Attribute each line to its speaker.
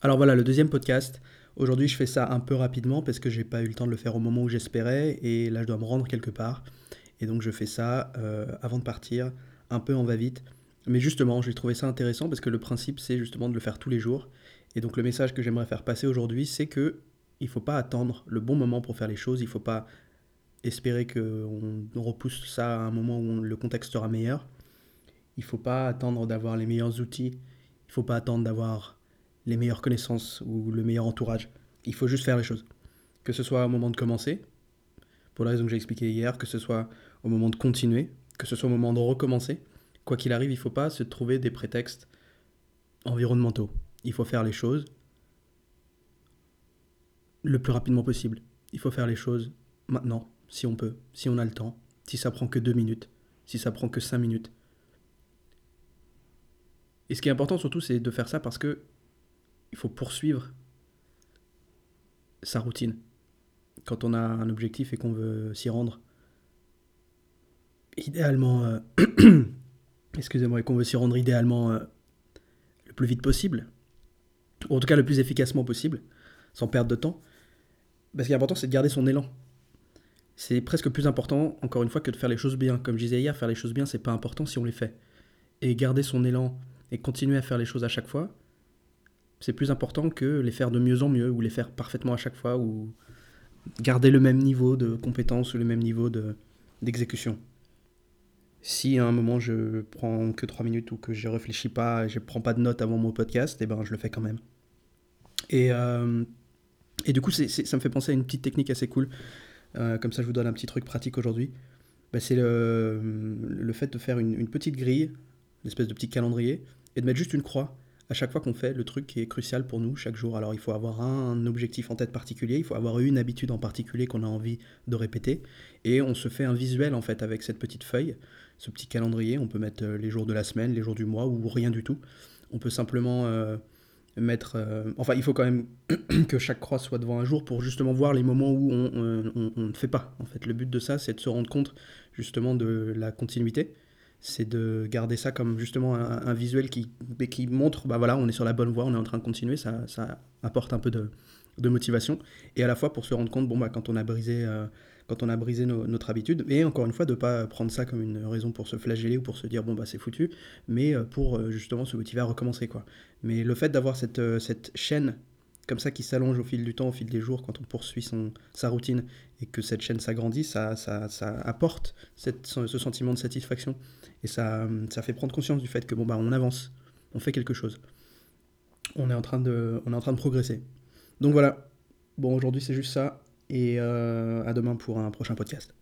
Speaker 1: Alors voilà, le deuxième podcast. Aujourd'hui, je fais ça un peu rapidement parce que j'ai pas eu le temps de le faire au moment où j'espérais et là, je dois me rendre quelque part. Et donc, je fais ça euh, avant de partir, un peu en va-vite. Mais justement, j'ai trouvé ça intéressant parce que le principe, c'est justement de le faire tous les jours. Et donc, le message que j'aimerais faire passer aujourd'hui, c'est que il faut pas attendre le bon moment pour faire les choses. Il faut pas espérer qu'on repousse ça à un moment où le contexte sera meilleur. Il faut pas attendre d'avoir les meilleurs outils. Il faut pas attendre d'avoir les meilleures connaissances ou le meilleur entourage. Il faut juste faire les choses. Que ce soit au moment de commencer, pour la raison que j'ai expliqué hier, que ce soit au moment de continuer, que ce soit au moment de recommencer. Quoi qu'il arrive, il ne faut pas se trouver des prétextes environnementaux. Il faut faire les choses le plus rapidement possible. Il faut faire les choses maintenant, si on peut, si on a le temps, si ça prend que deux minutes, si ça prend que cinq minutes. Et ce qui est important surtout, c'est de faire ça parce que il faut poursuivre sa routine. Quand on a un objectif et qu'on veut s'y rendre, idéalement, euh, excusez-moi, qu'on veut s'y rendre idéalement euh, le plus vite possible, ou en tout cas le plus efficacement possible, sans perdre de temps, parce ce qui est important, c'est de garder son élan. C'est presque plus important, encore une fois, que de faire les choses bien. Comme je disais hier, faire les choses bien, c'est pas important si on les fait. Et garder son élan et continuer à faire les choses à chaque fois, c'est plus important que les faire de mieux en mieux ou les faire parfaitement à chaque fois ou garder le même niveau de compétence ou le même niveau de, d'exécution. Si à un moment je prends que 3 minutes ou que je réfléchis pas, je prends pas de notes avant mon podcast, eh ben je le fais quand même. Et, euh, et du coup, ça me fait penser à une petite technique assez cool. Euh, comme ça, je vous donne un petit truc pratique aujourd'hui. Bah, c'est le, le, fait de faire une, une petite grille, une espèce de petit calendrier, et de mettre juste une croix à chaque fois qu'on fait le truc qui est crucial pour nous chaque jour. Alors il faut avoir un objectif en tête particulier, il faut avoir une habitude en particulier qu'on a envie de répéter, et on se fait un visuel en fait avec cette petite feuille, ce petit calendrier. On peut mettre euh, les jours de la semaine, les jours du mois ou rien du tout. On peut simplement euh, mettre. Euh, enfin, il faut quand même que chaque croix soit devant un jour pour justement voir les moments où on, on ne fait pas. En fait, le but de ça, c'est de se rendre compte justement de la continuité c'est de garder ça comme justement un, visuel qui, qui montre, bah voilà, on est sur la bonne voie, on est en train de continuer, ça, ça apporte un peu de, motivation, et à la fois pour se rendre compte, bon, bah, quand on a brisé, euh, quand on a brisé notre habitude, et encore une fois, de ne pas prendre ça comme une raison pour se flageller ou pour se dire, bon, bah, c'est foutu, mais euh, pour euh, justement se motiver à recommencer, quoi. Mais le fait d'avoir cette, cette chaîne comme ça qui s'allonge au fil du temps, au fil des jours, quand on poursuit son, sa routine et que cette chaîne s'agrandit, ça, ça, ça, apporte ce sentiment de satisfaction et ça, ça fait prendre conscience du fait que bon, bah, on avance, on fait quelque chose. On est en train de, on est en train de progresser. Donc voilà. Bon, aujourd'hui, c'est juste ça. Et euh, à demain pour un prochain podcast.